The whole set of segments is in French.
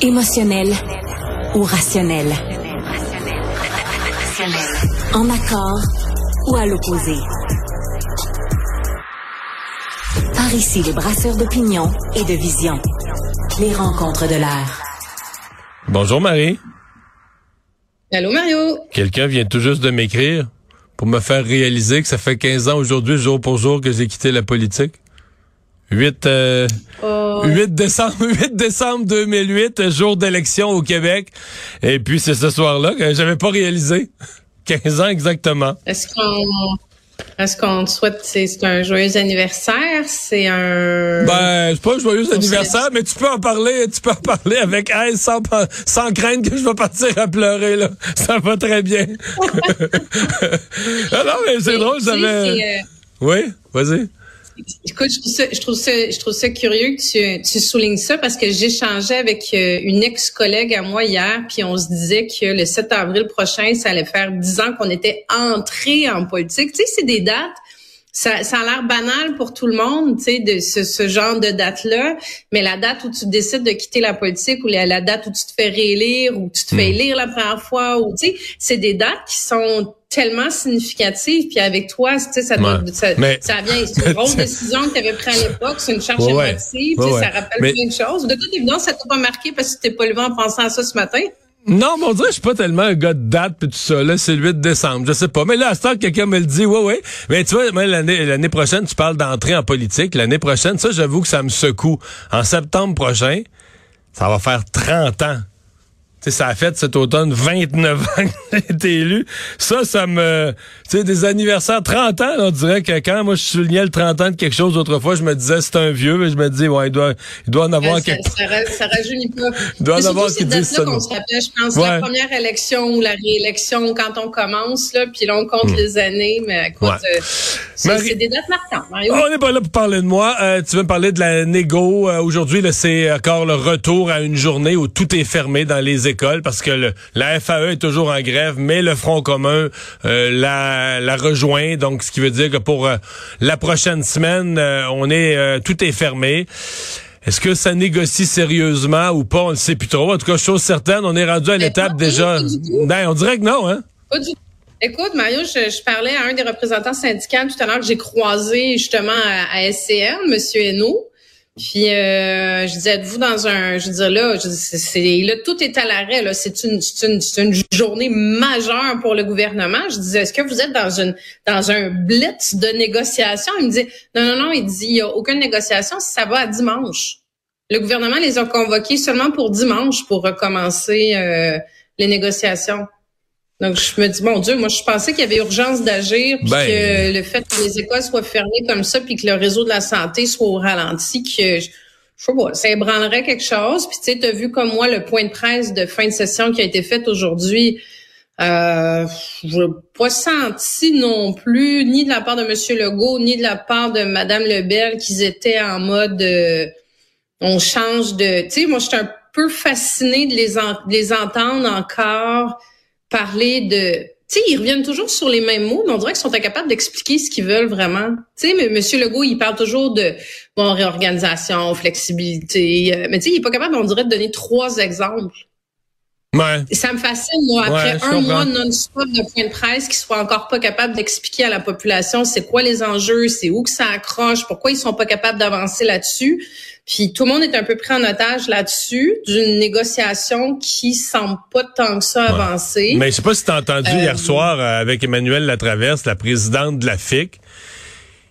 Émotionnel ou rationnel? En accord ou à l'opposé? Par ici, les brasseurs d'opinion et de vision. Les rencontres de l'air. Bonjour Marie. Allô Mario. Quelqu'un vient tout juste de m'écrire pour me faire réaliser que ça fait 15 ans aujourd'hui, jour pour jour, que j'ai quitté la politique. 8, euh, 8 décembre 8 décembre 2008, jour d'élection au Québec. Et puis c'est ce soir-là que j'avais pas réalisé. 15 ans exactement. Est-ce qu'on est-ce qu'on te souhaite c'est un joyeux anniversaire, c'est un Ben, c'est pas un joyeux anniversaire, mais tu peux en parler, tu peux en parler avec aise sans sans craindre que je vais partir à pleurer là. Ça va très bien. Alors, mais c'est drôle, j'avais euh, Oui, vas-y. Écoute, je trouve ça, je trouve ça, je trouve ça curieux que tu, tu soulignes ça parce que j'échangeais avec euh, une ex-collègue à moi hier, puis on se disait que le 7 avril prochain, ça allait faire dix ans qu'on était entré en politique. Tu sais, c'est des dates. Ça, ça a l'air banal pour tout le monde, tu sais, de ce, ce genre de date-là, mais la date où tu décides de quitter la politique ou la, la date où tu te fais réélire ou tu te fais hmm. élire la première fois, ou tu sais, c'est des dates qui sont tellement significative. Puis avec toi, tu sais, ça, doit, ça, ça vient. C'est une grosse décision que tu avais prise à l'époque. C'est une charge ouais, émotive. ça rappelle plein de choses. De toute évidence, ça t'a pas marqué parce que tu t'es pas levé en pensant à ça ce matin? Non, mais on dirait que je suis pas tellement un gars de date puis tout ça. Là, c'est le 8 décembre. Je sais pas. Mais là, à ce temps, quelqu'un me le dit, ouais, ouais. Mais tu vois, l'année, l'année prochaine, tu parles d'entrer en politique. L'année prochaine, ça, j'avoue que ça me secoue. En septembre prochain, ça va faire 30 ans ça a fait cet automne 29 ans que j'ai été élu. Ça, ça me... Tu sais, des anniversaires, 30 ans, on dirait que quand moi je soulignais le 30 ans de quelque chose autrefois, je me disais c'est un vieux, mais je me dis, ouais, il doit, il doit en avoir euh, quelque... Ça, ça, rajeunit pas. Il doit en avoir qui disent ça. qu'on se rappelle, je pense, la première élection ou la réélection quand on commence, là, puis là, on compte hmm. les années, mais écoute, euh, c'est des dates marquantes, Mario. On n'est pas là pour parler de moi. Euh, tu veux me parler de la négo. Aujourd'hui, c'est encore le retour à une journée où tout est fermé dans les écoles parce que le, la FAE est toujours en grève, mais le Front commun euh, la, la rejoint. Donc, ce qui veut dire que pour euh, la prochaine semaine, euh, on est tout est fermé. Est-ce que ça négocie sérieusement ou pas? On ne sait plus trop. En tout cas, chose certaine, on est rendu à l'étape déjà. Ben, on dirait que non, hein? Pas du Écoute, Mario, je, parlais à un des représentants syndicaux tout à l'heure que j'ai croisé justement à, à SCN, Monsieur Hainaut. Puis euh, je disais, êtes-vous dans un, je disais là, je c'est là tout est à l'arrêt là, c'est une, une, une journée majeure pour le gouvernement. Je disais, est-ce que vous êtes dans une dans un blitz de négociation Il me dit, non non non, il dit, il y a aucune négociation, ça va à dimanche. Le gouvernement les a convoqués seulement pour dimanche pour recommencer euh, les négociations. Donc, je me dis, mon Dieu, moi, je pensais qu'il y avait urgence d'agir, puis ben, que le fait que les écoles soient fermées comme ça, puis que le réseau de la santé soit au ralenti, que je, sais pas, ça ébranlerait quelque chose. Puis, tu sais, tu as vu comme moi le point de presse de fin de session qui a été fait aujourd'hui. Euh, je n'ai pas senti non plus, ni de la part de M. Legault, ni de la part de Mme Lebel, qu'ils étaient en mode euh, on change de. Tu sais, moi, je suis un peu fascinée de les, de les entendre encore parler de tu sais, ils reviennent toujours sur les mêmes mots, mais on dirait qu'ils sont incapables d'expliquer ce qu'ils veulent vraiment. Tu sais, mais. Legault, il parle toujours de bon réorganisation, flexibilité, euh, mais tu sais, il est pas capable, on dirait, de donner trois exemples. Ouais. Ça me fascine, moi, après un mois non-stop de point de presse, qu'ils soient encore pas capables d'expliquer à la population c'est quoi les enjeux, c'est où que ça accroche, pourquoi ils sont pas capables d'avancer là-dessus. Puis tout le monde est un peu pris en otage là-dessus d'une négociation qui semble pas tant que ça avancer. Mais je sais pas si tu as entendu hier euh, soir euh, avec Emmanuel Latraverse, la présidente de la FIC,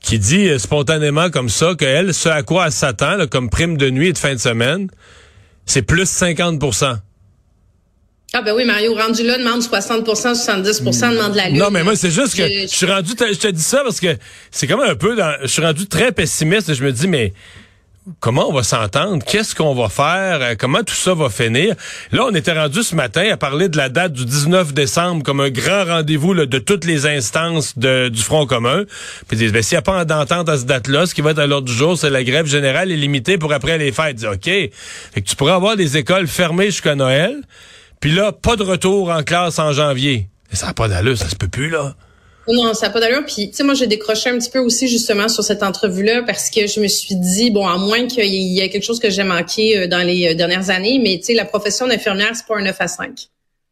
qui dit euh, spontanément comme ça qu'elle, ce à quoi elle s'attend comme prime de nuit et de fin de semaine, c'est plus 50 ah ben oui, Mario, rendu là, demande 60% 70% demande la lune. Non, mais moi, c'est juste que je, suis rendu, je te dis ça parce que c'est comme un peu dans, je suis rendu très pessimiste et je me dis, mais comment on va s'entendre? Qu'est-ce qu'on va faire? Euh, comment tout ça va finir? Là, on était rendu ce matin à parler de la date du 19 décembre comme un grand rendez-vous de toutes les instances du Front commun. Puis ben, s'il n'y a pas d'entente à cette date-là, ce qui va être à l'ordre du jour, c'est la grève générale limitée pour après les fêtes. OK. Fait que tu pourras avoir des écoles fermées jusqu'à Noël. Puis là, pas de retour en classe en janvier. ça n'a pas d'allure, ça se peut plus, là. Non, ça n'a pas d'allure. Puis, tu sais, moi, j'ai décroché un petit peu aussi justement sur cette entrevue-là parce que je me suis dit, bon, à moins qu'il y ait quelque chose que j'ai manqué euh, dans les euh, dernières années, mais tu sais, la profession d'infirmière, c'est pas un 9 à 5. Tu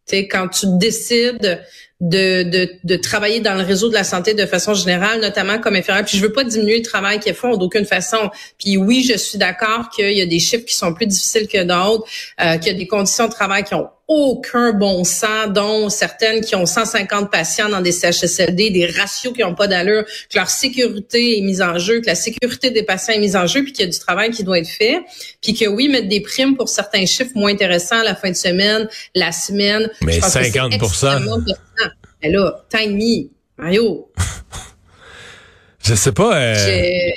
sais, quand tu décides de, de, de, travailler dans le réseau de la santé de façon générale, notamment comme infirmière. Puis je veux pas diminuer le travail qu'ils font d'aucune façon. Puis oui, je suis d'accord qu'il y a des chiffres qui sont plus difficiles que d'autres, euh, qu'il y a des conditions de travail qui ont aucun bon sens, dont certaines qui ont 150 patients dans des CHSLD, des ratios qui n'ont pas d'allure, que leur sécurité est mise en jeu, que la sécurité des patients est mise en jeu, puis qu'il y a du travail qui doit être fait, puis que oui, mettre des primes pour certains chiffres moins intéressants la fin de semaine, la semaine. Mais 50 Mais là, Mario. je sais pas. Euh...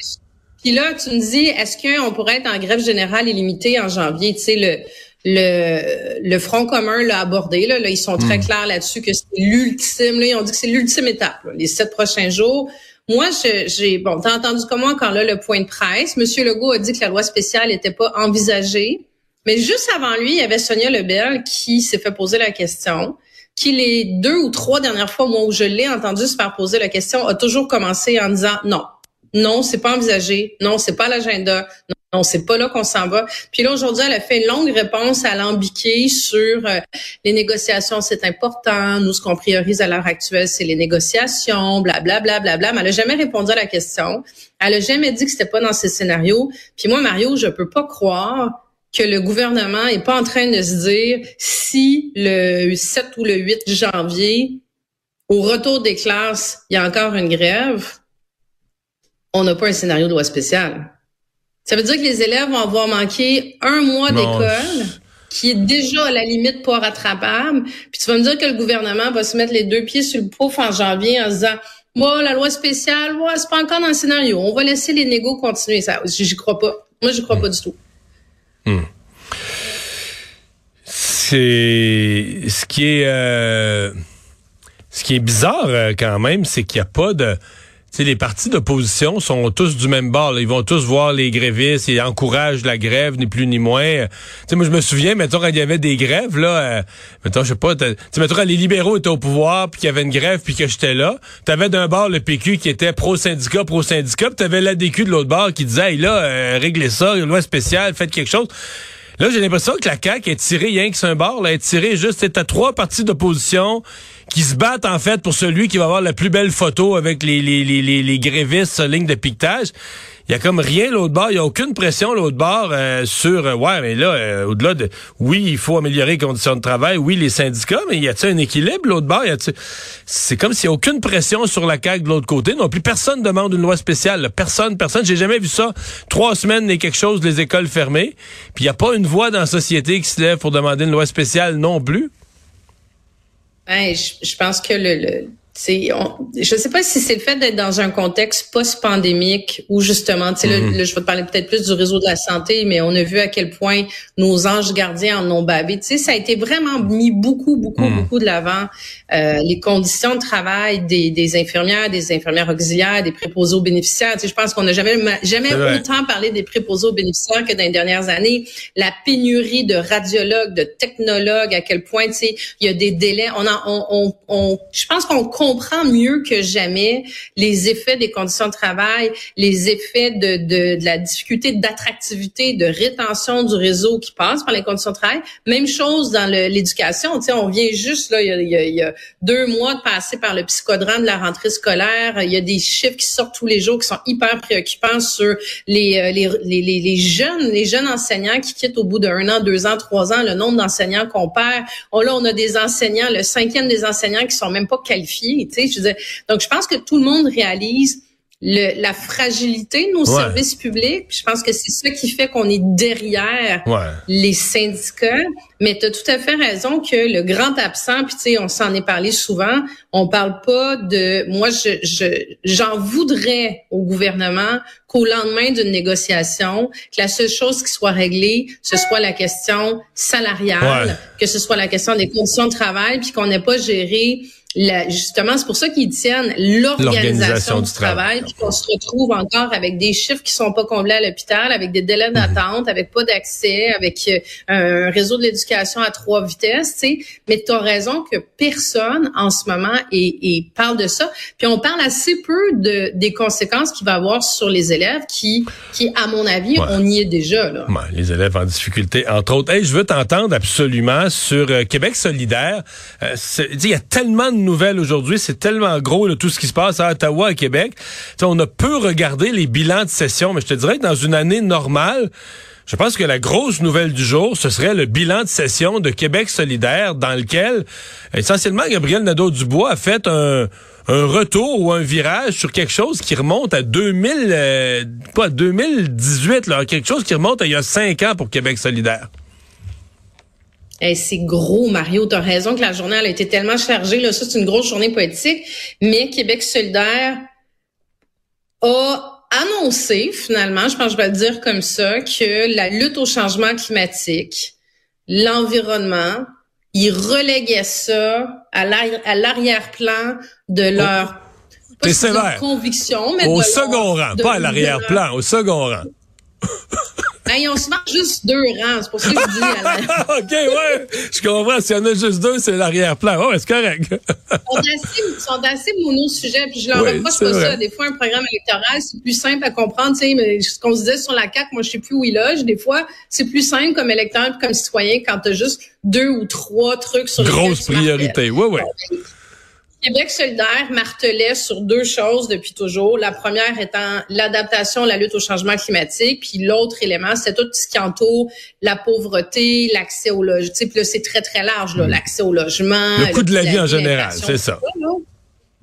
Puis là, tu me dis, est-ce qu'on pourrait être en grève générale illimitée en janvier? Tu sais, le le, le Front commun l'a abordé. Là, ils sont très hmm. clairs là-dessus que c'est l'ultime. Là, ils ont dit que c'est l'ultime étape, les sept prochains jours. Moi, j'ai bon, t'as entendu comment quand là le point de presse, Monsieur Legault a dit que la loi spéciale n'était pas envisagée, mais juste avant lui, il y avait Sonia Lebel qui s'est fait poser la question, qui les deux ou trois dernières fois, moi où je l'ai entendu se faire poser la question, a toujours commencé en disant non, non, c'est pas envisagé, non, c'est pas l'agenda, non, c'est pas là qu'on s'en va. Puis là, aujourd'hui, elle a fait une longue réponse à l'ambiqué sur euh, les négociations, c'est important. Nous, ce qu'on priorise à l'heure actuelle, c'est les négociations, blablabla, bla, bla, bla, Mais elle a jamais répondu à la question. Elle a jamais dit que c'était pas dans ces scénarios. Puis moi, Mario, je peux pas croire que le gouvernement est pas en train de se dire si le 7 ou le 8 janvier, au retour des classes, il y a encore une grève, on n'a pas un scénario de loi spéciale. Ça veut dire que les élèves vont avoir manqué un mois d'école qui est déjà à la limite pas rattrapable. Puis tu vas me dire que le gouvernement va se mettre les deux pieds sur le pouf en janvier en se disant moi, la loi spéciale, moi, c'est pas encore dans le scénario. On va laisser les négos continuer. Ça, j'y crois pas. Moi, j'y crois pas du tout. Hmm. C'est ce qui est euh, ce qui est bizarre euh, quand même, c'est qu'il n'y a pas de sais, les partis d'opposition sont tous du même bord. Ils vont tous voir les grévistes et encouragent la grève, ni plus ni moins. sais, moi, je me souviens, mettons, quand il y avait des grèves, là, euh, mettons, je sais pas, mettons, quand les libéraux étaient au pouvoir, puis qu'il y avait une grève, puis que j'étais là, t'avais d'un bord le PQ qui était pro-syndicat, pro-syndicat, puis t'avais l'ADQ de l'autre bord qui disait, hey, là, euh, réglez ça, une loi spéciale, faites quelque chose. Là, j'ai l'impression que la CAQ est tirée rien que sur un bord, là, est tirée juste, à trois partis d'opposition qui se battent en fait pour celui qui va avoir la plus belle photo avec les, les, les, les, grévistes sur ligne de piquetage. Il y a comme rien l'autre bord, il y a aucune pression l'autre bord euh, sur euh, ouais mais là euh, au-delà de oui, il faut améliorer les conditions de travail, oui les syndicats, mais y a-t-il un équilibre l'autre bord, c'est comme s'il n'y a aucune pression sur la CAQ de l'autre côté. Non plus personne demande une loi spéciale, personne personne, j'ai jamais vu ça. Trois semaines et quelque chose les écoles fermées, puis il y a pas une voix dans la société qui se lève pour demander une loi spéciale non plus. Ben, je, pense que le, le c'est, je sais pas si c'est le fait d'être dans un contexte post-pandémique où justement, tu sais, mm-hmm. je vais te parler peut-être plus du réseau de la santé, mais on a vu à quel point nos anges gardiens en ont bavé. Tu sais, ça a été vraiment mis beaucoup, beaucoup, mm. beaucoup de l'avant. Euh, les conditions de travail des, des, infirmières, des infirmières auxiliaires, des préposés aux bénéficiaires. Tu sais, je pense qu'on n'a jamais, jamais autant parlé des préposés aux bénéficiaires que dans les dernières années. La pénurie de radiologues, de technologues, à quel point, tu sais, il y a des délais. On, a, on, on, on je pense qu'on comprend mieux que jamais les effets des conditions de travail, les effets de, de, de la difficulté d'attractivité, de rétention du réseau qui passe par les conditions de travail. Même chose dans l'éducation. On vient juste là, il y, a, y a, deux mois de passer par le psychodrame de la rentrée scolaire. Il y a des chiffres qui sortent tous les jours qui sont hyper préoccupants sur les, euh, les, les, jeunes, les jeunes enseignants qui quittent au bout d'un an, deux ans, trois ans, le nombre d'enseignants qu'on perd. Oh, là, on a des enseignants, le cinquième des enseignants qui sont même pas qualifiés je donc, je pense que tout le monde réalise la fragilité de nos services publics. Je pense que c'est ça qui fait qu'on est derrière les syndicats. Mais tu as tout à fait raison que le grand absent, puis tu sais, on s'en est parlé souvent, on parle pas de... Moi, je j'en voudrais au gouvernement qu'au lendemain d'une négociation, que la seule chose qui soit réglée, ce soit la question salariale, que ce soit la question des conditions de travail, puis qu'on n'ait pas géré justement, c'est pour ça qu'ils tiennent l'organisation du travail, puis qu'on se retrouve encore avec des chiffres qui sont pas comblés à l'hôpital, avec des délais mhm. d'attente, avec pas d'accès, avec euh, un réseau de l'éducation à trois vitesses, tu sais. Mais tu as raison que personne en ce moment et, parle de ça. Puis on parle assez peu de des conséquences qu'il va avoir sur les élèves qui, qui à mon avis, on y est déjà. Là. les élèves en difficulté, entre autres. Hey, je veux t'entendre absolument sur euh, Québec solidaire. Euh, il y a tellement de nouvelles aujourd'hui. C'est tellement gros tout ce qui se passe à Ottawa, à Québec. on a peu regardé les bilans de session, mais je te dirais que dans une année normale, je pense que la grosse nouvelle du jour, ce serait le bilan de session de Québec solidaire, dans lequel essentiellement Gabriel Nadeau-Dubois a fait un, retour ou un virage sur quelque chose qui remonte à 2000, euh, pas 2018, là, quelque chose qui remonte à il y a cinq ans pour Québec solidaire c'est gros, Mario. Tu as raison que la journée a été tellement chargée. Là, ça, c'est une grosse journée politique. Mais Québec solidaire a annoncé, finalement, je pense que je vais le dire comme ça, que la lutte au changement climatique, l'environnement, ils reléguaient ça à l'arrière-plan de oh. leur conviction. Mais au second rang, pas à l'arrière-plan, au second rang. Ben, ils ont souvent juste deux rangs. C'est pour ça que je dis. La... OK, ouais. Je comprends. S'il y en a juste deux, c'est l'arrière-plan. Ouais, c'est correct. ils sont assez, mono-sujets. Puis je leur reproche pas ça. Des fois, un programme électoral, c'est plus simple à comprendre. Tu sais, mais ce qu'on se disait sur la CAQ, moi, je sais plus où il loge. Des fois, c'est plus simple comme électeur comme citoyen quand tu as juste deux ou trois trucs sur Grosse priorité. Oui, oui. Québec solidaire martelait sur deux choses depuis toujours. La première étant l'adaptation, la lutte au changement climatique, puis l'autre élément, c'est tout ce qui entoure la pauvreté, l'accès au logement. Puis là, c'est très, très large, là, mm. l'accès au logement. Le coût de la vie en général, c'est ça.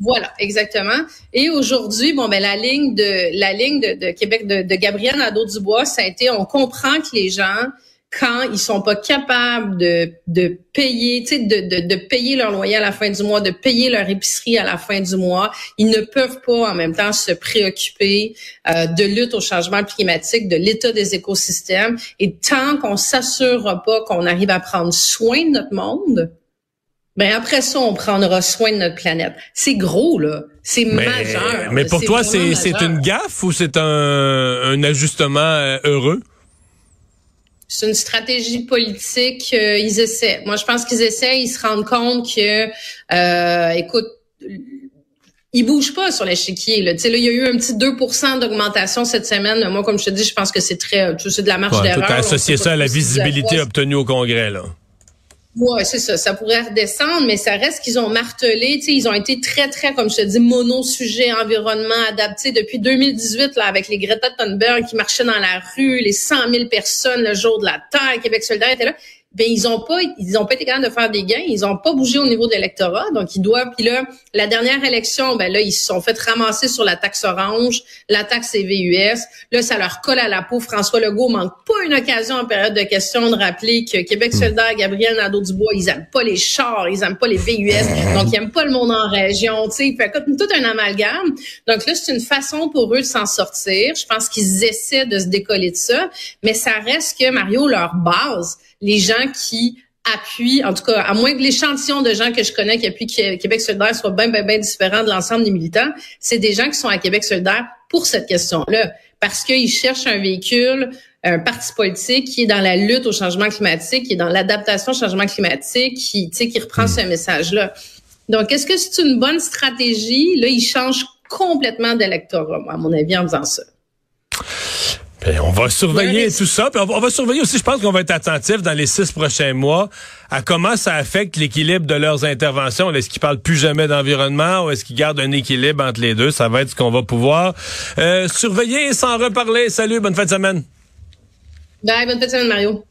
Voilà, exactement. Et aujourd'hui, bon, ben la ligne de la ligne de, de Québec de, de Gabriel Nadeau-Dubois, ça a été, on comprend que les gens quand ils sont pas capables de, de payer, tu sais, de, de, de, payer leur loyer à la fin du mois, de payer leur épicerie à la fin du mois, ils ne peuvent pas en même temps se préoccuper euh, de lutte au changement climatique, de l'état des écosystèmes. Et tant qu'on s'assurera pas qu'on arrive à prendre soin de notre monde, ben après ça, on prendra soin de notre planète. C'est gros, là. C'est majeur. Mais pour toi, c'est une gaffe ou c'est un, un ajustement euh, heureux? C'est une stratégie politique. Euh, ils essaient. Moi, je pense qu'ils essaient. Ils se rendent compte que, euh, écoute, ils bougent pas sur l'échiquier. Là. là, il y a eu un petit 2% d'augmentation cette semaine. Moi, comme je te dis, je pense que c'est très, c'est de la marge ouais, d'erreur. Tu as associé ça à la visibilité obtenue au Congrès, là. Ouais, c'est ça. Ça pourrait redescendre, mais ça reste qu'ils ont martelé. Ils ont été très, très, comme je te dis, mono-sujet, environnement adapté depuis 2018, là, avec les Greta Thunberg qui marchaient dans la rue, les 100 000 personnes le jour de la Terre, Québec solidaire était là ben ils ont pas ils ont pas été capables de faire des gains, ils ont pas bougé au niveau de l'électorat, donc ils doivent puis là la dernière élection ben là ils se sont fait ramasser sur la taxe orange, la taxe CVUS, là ça leur colle à la peau. François Legault manque pas une occasion en période de questions de rappeler que Québec hmm. solidaire, Gabriel Nadeau-Dubois, ils aiment pas les chars, ils aiment pas les VUS, donc ils aiment pas le monde en région, tu sais, tout un amalgame. Donc là c'est une façon pour eux de s'en sortir. Je pense qu'ils essaient de se décoller de ça, mais ça reste que Mario leur base les gens qui appuient, en tout cas, à moins que l'échantillon de gens que je connais qui appuient Québec solidaire soit bien, bien, bien différent de l'ensemble des militants, c'est des gens qui sont à Québec solidaire pour cette question-là, parce qu'ils cherchent un véhicule, un parti politique qui est dans la lutte au changement climatique, qui est dans l'adaptation au changement climatique, qui, qui reprend hmm. ce message-là. Donc, est-ce que c'est une bonne stratégie? Là, ils changent complètement d'électorat, à mon avis, en faisant ça. Ben, on va surveiller tout ça. Puis on, va, surveiller aussi, je pense qu'on va être attentif dans les six prochains mois à comment ça affecte l'équilibre de leurs interventions. Est-ce qu'ils parlent plus jamais d'environnement ou est-ce qu'ils gardent un équilibre entre les deux? Ça va être ce qu'on va pouvoir euh, surveiller et s'en reparler. Salut, bonne fin de semaine. Bye, bonne fin de semaine, Mario.